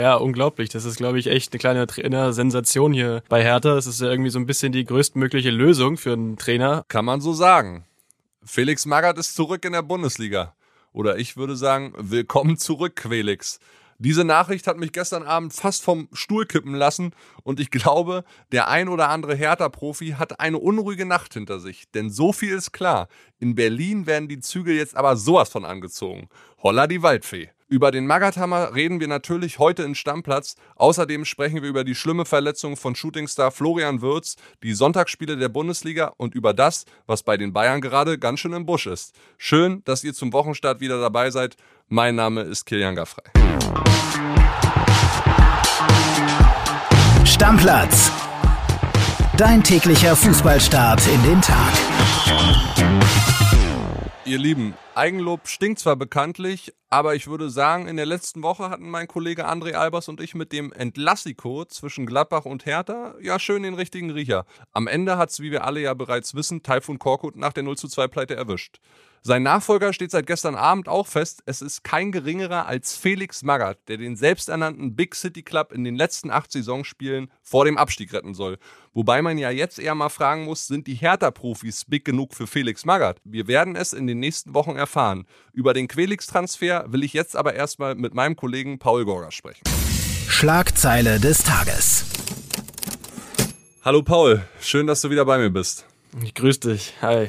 Ja, unglaublich. Das ist, glaube ich, echt eine kleine Trainer-Sensation hier bei Hertha. Es ist ja irgendwie so ein bisschen die größtmögliche Lösung für einen Trainer. Kann man so sagen. Felix Magath ist zurück in der Bundesliga. Oder ich würde sagen, willkommen zurück, Quelix. Diese Nachricht hat mich gestern Abend fast vom Stuhl kippen lassen und ich glaube, der ein oder andere Hertha-Profi hat eine unruhige Nacht hinter sich. Denn so viel ist klar. In Berlin werden die Züge jetzt aber sowas von angezogen. Holla die Waldfee. Über den Magathammer reden wir natürlich heute in Stammplatz. Außerdem sprechen wir über die schlimme Verletzung von Shootingstar Florian Würz, die Sonntagsspiele der Bundesliga und über das, was bei den Bayern gerade ganz schön im Busch ist. Schön, dass ihr zum Wochenstart wieder dabei seid. Mein Name ist Kilian Gaffrey. Stammplatz. Dein täglicher Fußballstart in den Tag. Ihr Lieben, Eigenlob stinkt zwar bekanntlich, aber ich würde sagen, in der letzten Woche hatten mein Kollege André Albers und ich mit dem Entlassiko zwischen Gladbach und Hertha ja schön den richtigen Riecher. Am Ende hat's, wie wir alle ja bereits wissen, Taifun Korkut nach der 0 zu 2 Pleite erwischt. Sein Nachfolger steht seit gestern Abend auch fest. Es ist kein geringerer als Felix Magath, der den selbsternannten Big City Club in den letzten acht Saisonspielen vor dem Abstieg retten soll. Wobei man ja jetzt eher mal fragen muss, sind die Hertha-Profis big genug für Felix Magath? Wir werden es in den nächsten Wochen erfahren. Über den Quelix-Transfer will ich jetzt aber erstmal mit meinem Kollegen Paul Gorger sprechen. Schlagzeile des Tages. Hallo Paul, schön, dass du wieder bei mir bist. Ich grüße dich. Hi.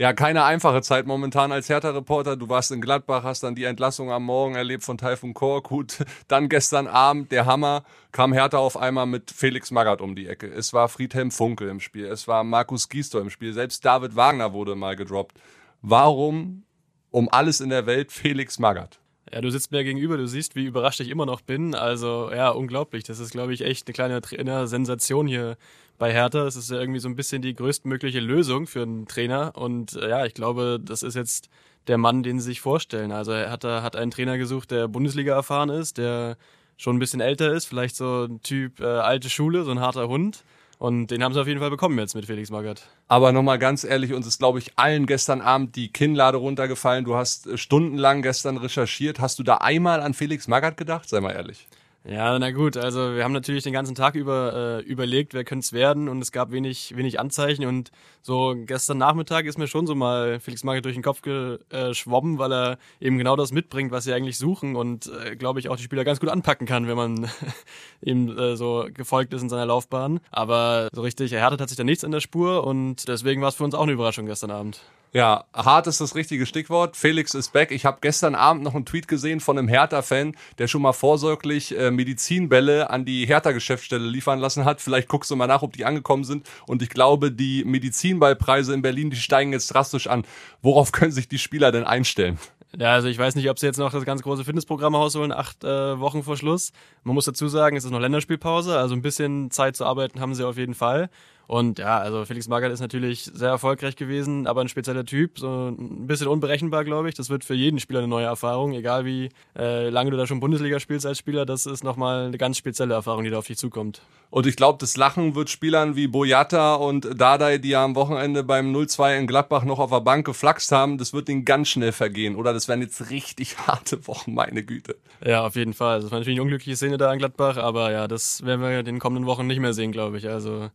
Ja, keine einfache Zeit momentan als Hertha-Reporter. Du warst in Gladbach, hast dann die Entlassung am Morgen erlebt von Taifun Korkut. Dann gestern Abend, der Hammer, kam Hertha auf einmal mit Felix Magath um die Ecke. Es war Friedhelm Funkel im Spiel, es war Markus Gisdol im Spiel, selbst David Wagner wurde mal gedroppt. Warum um alles in der Welt Felix Magath? Ja, du sitzt mir gegenüber, du siehst, wie überrascht ich immer noch bin. Also ja, unglaublich. Das ist, glaube ich, echt eine kleine Trainer-Sensation hier bei Hertha. Es ist ja irgendwie so ein bisschen die größtmögliche Lösung für einen Trainer. Und äh, ja, ich glaube, das ist jetzt der Mann, den sie sich vorstellen. Also er hat, hat einen Trainer gesucht, der Bundesliga erfahren ist, der schon ein bisschen älter ist, vielleicht so ein Typ äh, alte Schule, so ein harter Hund. Und den haben sie auf jeden Fall bekommen jetzt mit Felix Magath. Aber nochmal ganz ehrlich, uns ist, glaube ich, allen gestern Abend die Kinnlade runtergefallen. Du hast äh, stundenlang gestern recherchiert. Hast du da einmal an Felix Magath gedacht? Sei mal ehrlich. Ja, na gut, also wir haben natürlich den ganzen Tag über äh, überlegt, wer könnte es werden und es gab wenig, wenig Anzeichen und so gestern Nachmittag ist mir schon so mal Felix Magath durch den Kopf geschwommen, weil er eben genau das mitbringt, was sie eigentlich suchen und äh, glaube ich auch die Spieler ganz gut anpacken kann, wenn man ihm äh, so gefolgt ist in seiner Laufbahn. Aber so richtig erhärtet hat sich da nichts in der Spur und deswegen war es für uns auch eine Überraschung gestern Abend. Ja, hart ist das richtige Stichwort. Felix ist back. Ich habe gestern Abend noch einen Tweet gesehen von einem Hertha-Fan, der schon mal vorsorglich äh, Medizinbälle an die Hertha-Geschäftsstelle liefern lassen hat. Vielleicht guckst du mal nach, ob die angekommen sind. Und ich glaube, die Medizinballpreise in Berlin, die steigen jetzt drastisch an. Worauf können sich die Spieler denn einstellen? Ja, also ich weiß nicht, ob sie jetzt noch das ganz große Fitnessprogramm rausholen, acht äh, Wochen vor Schluss. Man muss dazu sagen, es ist noch Länderspielpause, also ein bisschen Zeit zu arbeiten haben sie auf jeden Fall. Und ja, also Felix Magath ist natürlich sehr erfolgreich gewesen, aber ein spezieller Typ, so ein bisschen unberechenbar, glaube ich. Das wird für jeden Spieler eine neue Erfahrung, egal wie äh, lange du da schon Bundesliga spielst als Spieler. Das ist nochmal eine ganz spezielle Erfahrung, die da auf dich zukommt. Und ich glaube, das Lachen wird Spielern wie Boyata und Dardai, die ja am Wochenende beim 0-2 in Gladbach noch auf der Bank geflaxt haben, das wird ihnen ganz schnell vergehen. Oder das werden jetzt richtig harte Wochen, meine Güte. Ja, auf jeden Fall. Das war natürlich eine unglückliche Szene da in Gladbach, aber ja, das werden wir in den kommenden Wochen nicht mehr sehen, glaube ich. Also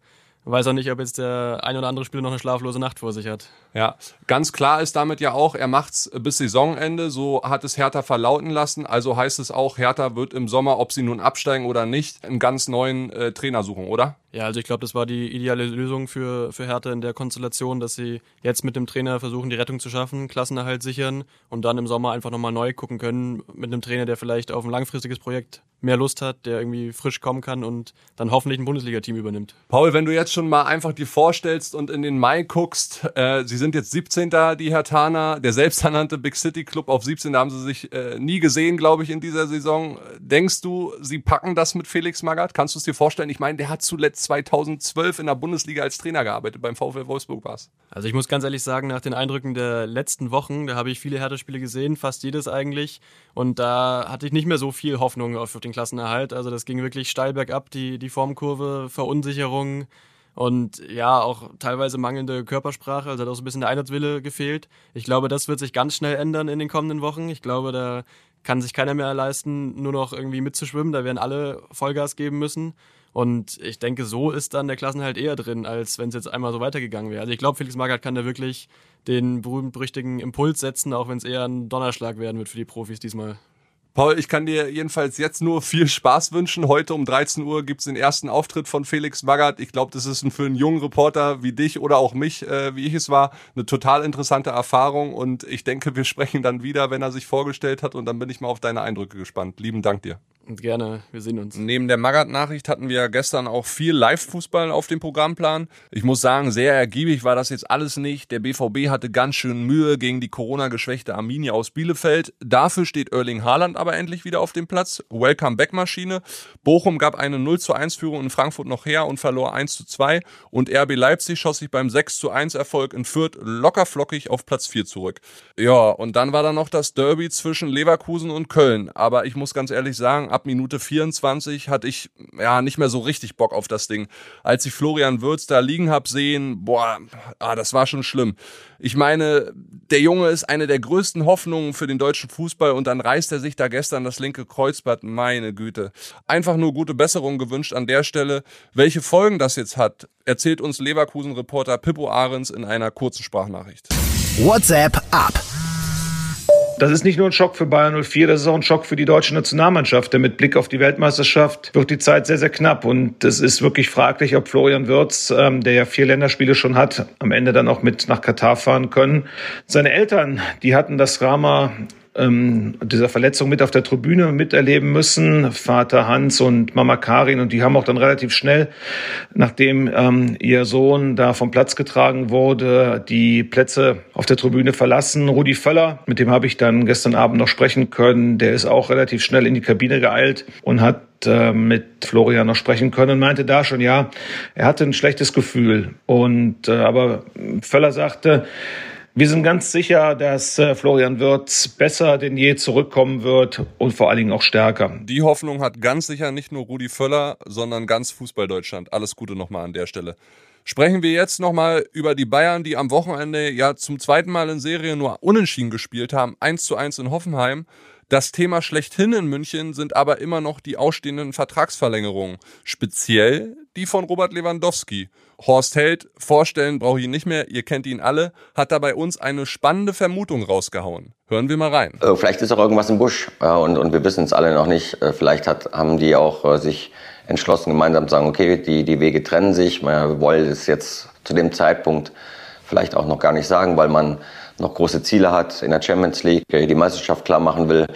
weiß auch nicht, ob jetzt der ein oder andere Spieler noch eine schlaflose Nacht vor sich hat. Ja, ganz klar ist damit ja auch, er macht's bis Saisonende, so hat es Hertha verlauten lassen. Also heißt es auch, Hertha wird im Sommer, ob sie nun absteigen oder nicht, einen ganz neuen äh, Trainer suchen, oder? Ja, also ich glaube, das war die ideale Lösung für, für Hertha in der Konstellation, dass sie jetzt mit dem Trainer versuchen, die Rettung zu schaffen, Klassenerhalt sichern und dann im Sommer einfach nochmal neu gucken können mit einem Trainer, der vielleicht auf ein langfristiges Projekt mehr Lust hat, der irgendwie frisch kommen kann und dann hoffentlich ein Bundesliga-Team übernimmt. Paul, wenn du jetzt schon mal einfach dir vorstellst und in den Mai guckst, äh, sie sind jetzt 17. die Hertaner, der selbsternannte Big City Club auf 17. haben sie sich äh, nie gesehen, glaube ich, in dieser Saison. Denkst du, sie packen das mit Felix Magath? Kannst du es dir vorstellen? Ich meine, der hat zuletzt 2012 in der Bundesliga als Trainer gearbeitet, beim VfL Wolfsburg war es. Also ich muss ganz ehrlich sagen, nach den Eindrücken der letzten Wochen, da habe ich viele Hertha-Spiele gesehen, fast jedes eigentlich. Und da hatte ich nicht mehr so viel Hoffnung auf den Klassenerhalt. Also das ging wirklich steil bergab, die, die Formkurve, Verunsicherung und ja, auch teilweise mangelnde Körpersprache, also hat auch so ein bisschen der Einheitswille gefehlt. Ich glaube, das wird sich ganz schnell ändern in den kommenden Wochen. Ich glaube, da kann sich keiner mehr leisten, nur noch irgendwie mitzuschwimmen. Da werden alle Vollgas geben müssen. Und ich denke, so ist dann der Klassenhalt eher drin, als wenn es jetzt einmal so weitergegangen wäre. Also ich glaube, Felix Magath kann da wirklich den berühmt-berüchtigen Impuls setzen, auch wenn es eher ein Donnerschlag werden wird für die Profis diesmal. Paul, ich kann dir jedenfalls jetzt nur viel Spaß wünschen. Heute um 13 Uhr gibt's den ersten Auftritt von Felix Magath. Ich glaube, das ist für einen jungen Reporter wie dich oder auch mich, äh, wie ich es war, eine total interessante Erfahrung. Und ich denke, wir sprechen dann wieder, wenn er sich vorgestellt hat. Und dann bin ich mal auf deine Eindrücke gespannt. Lieben Dank dir. Gerne, wir sehen uns. Neben der Magath-Nachricht hatten wir gestern auch viel Live-Fußball auf dem Programmplan. Ich muss sagen, sehr ergiebig war das jetzt alles nicht. Der BVB hatte ganz schön Mühe gegen die Corona-geschwächte Arminia aus Bielefeld. Dafür steht Erling Haaland aber endlich wieder auf dem Platz. Welcome-Back-Maschine. Bochum gab eine 0 zu 1 Führung in Frankfurt noch her und verlor 1 zu 2. Und RB Leipzig schoss sich beim 6 zu 1 Erfolg in Fürth lockerflockig auf Platz 4 zurück. Ja, und dann war da noch das Derby zwischen Leverkusen und Köln. Aber ich muss ganz ehrlich sagen, ab Minute 24 hatte ich ja nicht mehr so richtig Bock auf das Ding. Als ich Florian Würz da liegen hab sehen, boah, ah, das war schon schlimm. Ich meine, der Junge ist eine der größten Hoffnungen für den deutschen Fußball und dann reißt er sich da gestern das linke Kreuzband. Meine Güte. Einfach nur gute Besserung gewünscht an der Stelle. Welche Folgen das jetzt hat, erzählt uns Leverkusen-Reporter Pippo Ahrens in einer kurzen Sprachnachricht. WhatsApp ab. Das ist nicht nur ein Schock für Bayern 04, das ist auch ein Schock für die deutsche Nationalmannschaft. Denn mit Blick auf die Weltmeisterschaft wird die Zeit sehr, sehr knapp. Und es ist wirklich fraglich, ob Florian Wirtz, ähm, der ja vier Länderspiele schon hat, am Ende dann auch mit nach Katar fahren können. Seine Eltern, die hatten das Drama ähm, dieser Verletzung mit auf der Tribüne miterleben müssen. Vater Hans und Mama Karin. Und die haben auch dann relativ schnell, nachdem ähm, ihr Sohn da vom Platz getragen wurde, die Plätze auf der Tribüne verlassen. Rudi Völler, mit dem habe ich dann gestern Abend noch sprechen können, der ist auch relativ schnell in die Kabine geeilt und hat äh, mit Florian noch sprechen können und meinte da schon, ja, er hatte ein schlechtes Gefühl. Und äh, aber Völler sagte, wir sind ganz sicher, dass äh, Florian Wirtz besser denn je zurückkommen wird und vor allen Dingen auch stärker. Die Hoffnung hat ganz sicher nicht nur Rudi Völler, sondern ganz Fußball-Deutschland. Alles Gute nochmal an der Stelle. Sprechen wir jetzt nochmal über die Bayern, die am Wochenende ja zum zweiten Mal in Serie nur unentschieden gespielt haben. 1 zu 1 in Hoffenheim. Das Thema schlechthin in München sind aber immer noch die ausstehenden Vertragsverlängerungen. Speziell die von Robert Lewandowski. Horst Held, vorstellen brauche ich ihn nicht mehr, ihr kennt ihn alle, hat da bei uns eine spannende Vermutung rausgehauen. Hören wir mal rein. Äh, vielleicht ist auch irgendwas im Busch und, und wir wissen es alle noch nicht. Äh, vielleicht hat, haben die auch äh, sich entschlossen, gemeinsam zu sagen, okay, die, die Wege trennen sich. Wir wollen es jetzt zu dem Zeitpunkt vielleicht auch noch gar nicht sagen, weil man noch große Ziele hat in der Champions League, die Meisterschaft klar machen will.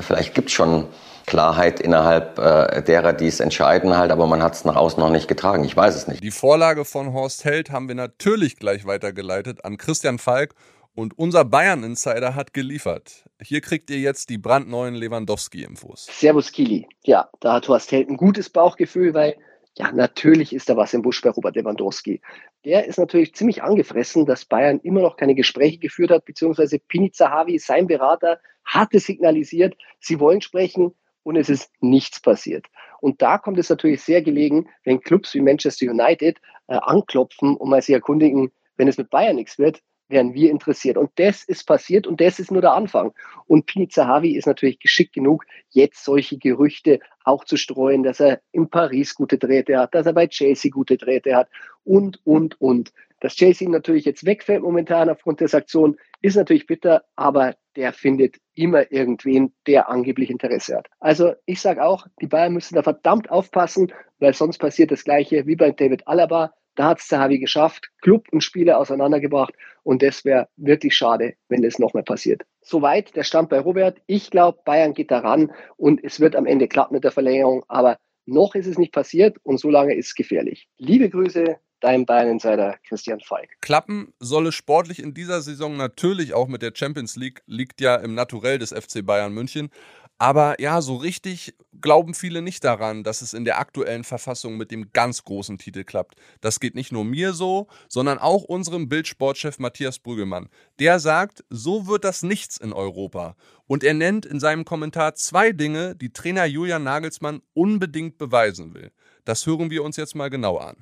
Vielleicht gibt es schon Klarheit innerhalb äh, derer, die es entscheiden halt, aber man hat es nach außen noch nicht getragen. Ich weiß es nicht. Die Vorlage von Horst Held haben wir natürlich gleich weitergeleitet an Christian Falk und unser Bayern-Insider hat geliefert. Hier kriegt ihr jetzt die brandneuen Lewandowski-Infos. Servus Kili. Ja, da hat Horst Held ein gutes Bauchgefühl, weil ja, natürlich ist da was im Busch bei Robert Lewandowski. Der ist natürlich ziemlich angefressen, dass Bayern immer noch keine Gespräche geführt hat, beziehungsweise Pini Zahavi, sein Berater, hatte signalisiert, sie wollen sprechen, und es ist nichts passiert. Und da kommt es natürlich sehr gelegen, wenn Clubs wie Manchester United äh, anklopfen und mal sich erkundigen, wenn es mit Bayern nichts wird, wären wir interessiert. Und das ist passiert und das ist nur der Anfang. Und Pini Zahavi ist natürlich geschickt genug, jetzt solche Gerüchte auch zu streuen, dass er in Paris gute Drähte hat, dass er bei Chelsea gute Drähte hat und, und, und. Dass Chelsea natürlich jetzt wegfällt momentan aufgrund der Aktion, ist natürlich bitter, aber der findet immer irgendwen, der angeblich Interesse hat. Also ich sage auch, die Bayern müssen da verdammt aufpassen, weil sonst passiert das gleiche wie bei David Alaba. Da hat es Zahavi geschafft, Club und Spieler auseinandergebracht und das wäre wirklich schade, wenn das nochmal passiert. Soweit der Stand bei Robert. Ich glaube, Bayern geht daran und es wird am Ende klappen mit der Verlängerung, aber noch ist es nicht passiert und so lange ist es gefährlich. Liebe Grüße, dein Bayern-Insider Christian Falk. Klappen soll es sportlich in dieser Saison natürlich auch mit der Champions League, liegt ja im Naturell des FC Bayern München. Aber ja, so richtig glauben viele nicht daran, dass es in der aktuellen Verfassung mit dem ganz großen Titel klappt. Das geht nicht nur mir so, sondern auch unserem Bildsportchef Matthias Brüggemann. Der sagt, so wird das nichts in Europa. Und er nennt in seinem Kommentar zwei Dinge, die Trainer Julian Nagelsmann unbedingt beweisen will. Das hören wir uns jetzt mal genau an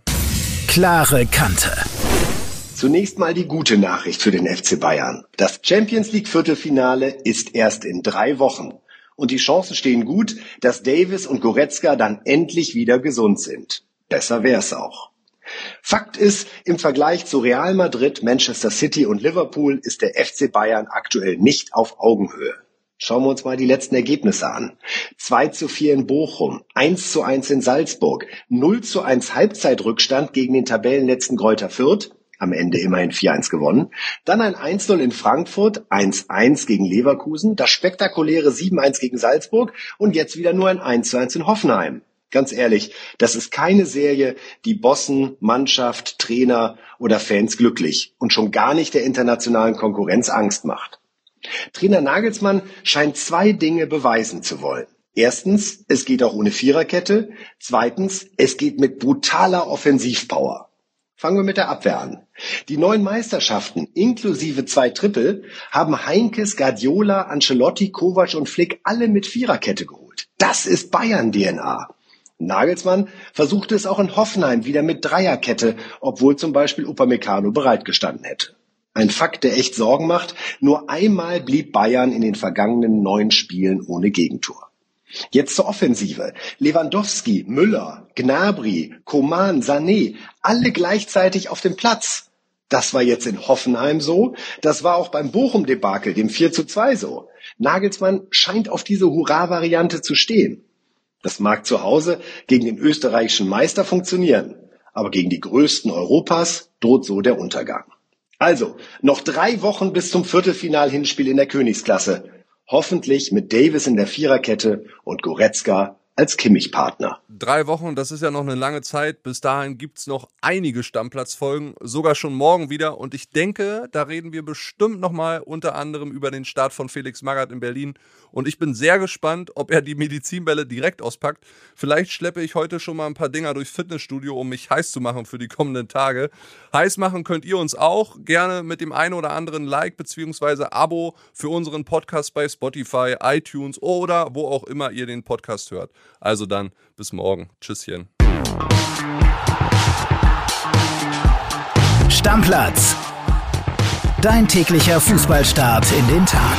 klare Kante. Zunächst mal die gute Nachricht für den FC Bayern. Das Champions League Viertelfinale ist erst in drei Wochen. Und die Chancen stehen gut, dass Davis und Goretzka dann endlich wieder gesund sind. Besser wär's auch. Fakt ist, im Vergleich zu Real Madrid, Manchester City und Liverpool ist der FC Bayern aktuell nicht auf Augenhöhe. Schauen wir uns mal die letzten Ergebnisse an. 2 zu 4 in Bochum, 1 zu 1 in Salzburg, 0 zu 1 Halbzeitrückstand gegen den Tabellenletzten Greuther Fürth, am Ende immerhin 4-1 gewonnen. Dann ein 1-0 in Frankfurt, 1-1 gegen Leverkusen, das spektakuläre 7-1 gegen Salzburg und jetzt wieder nur ein 1-1 in Hoffenheim. Ganz ehrlich, das ist keine Serie, die Bossen, Mannschaft, Trainer oder Fans glücklich und schon gar nicht der internationalen Konkurrenz Angst macht. Trainer Nagelsmann scheint zwei Dinge beweisen zu wollen. Erstens, es geht auch ohne Viererkette. Zweitens, es geht mit brutaler Offensivpower. Fangen wir mit der Abwehr an. Die neun Meisterschaften inklusive zwei Triple haben Heinkes, Guardiola, Ancelotti, Kovac und Flick alle mit Viererkette geholt. Das ist Bayern-DNA. Nagelsmann versuchte es auch in Hoffenheim wieder mit Dreierkette, obwohl zum Beispiel Upamecano bereitgestanden hätte. Ein Fakt, der echt Sorgen macht. Nur einmal blieb Bayern in den vergangenen neun Spielen ohne Gegentor. Jetzt zur Offensive. Lewandowski, Müller, Gnabry, Koman, Sané, alle gleichzeitig auf dem Platz. Das war jetzt in Hoffenheim so. Das war auch beim Bochum-Debakel, dem 4 zu 2 so. Nagelsmann scheint auf diese Hurra-Variante zu stehen. Das mag zu Hause gegen den österreichischen Meister funktionieren, aber gegen die größten Europas droht so der Untergang. Also, noch drei Wochen bis zum Viertelfinal-Hinspiel in der Königsklasse. Hoffentlich mit Davis in der Viererkette und Goretzka als Kimmich-Partner. Drei Wochen, das ist ja noch eine lange Zeit. Bis dahin gibt es noch einige Stammplatzfolgen, sogar schon morgen wieder. Und ich denke, da reden wir bestimmt nochmal unter anderem über den Start von Felix Magath in Berlin. Und ich bin sehr gespannt, ob er die Medizinbälle direkt auspackt. Vielleicht schleppe ich heute schon mal ein paar Dinger durchs Fitnessstudio, um mich heiß zu machen für die kommenden Tage. Heiß machen könnt ihr uns auch gerne mit dem einen oder anderen Like bzw. Abo für unseren Podcast bei Spotify, iTunes oder wo auch immer ihr den Podcast hört. Also dann, bis morgen. Tschüsschen. Stammplatz. Dein täglicher Fußballstart in den Tag.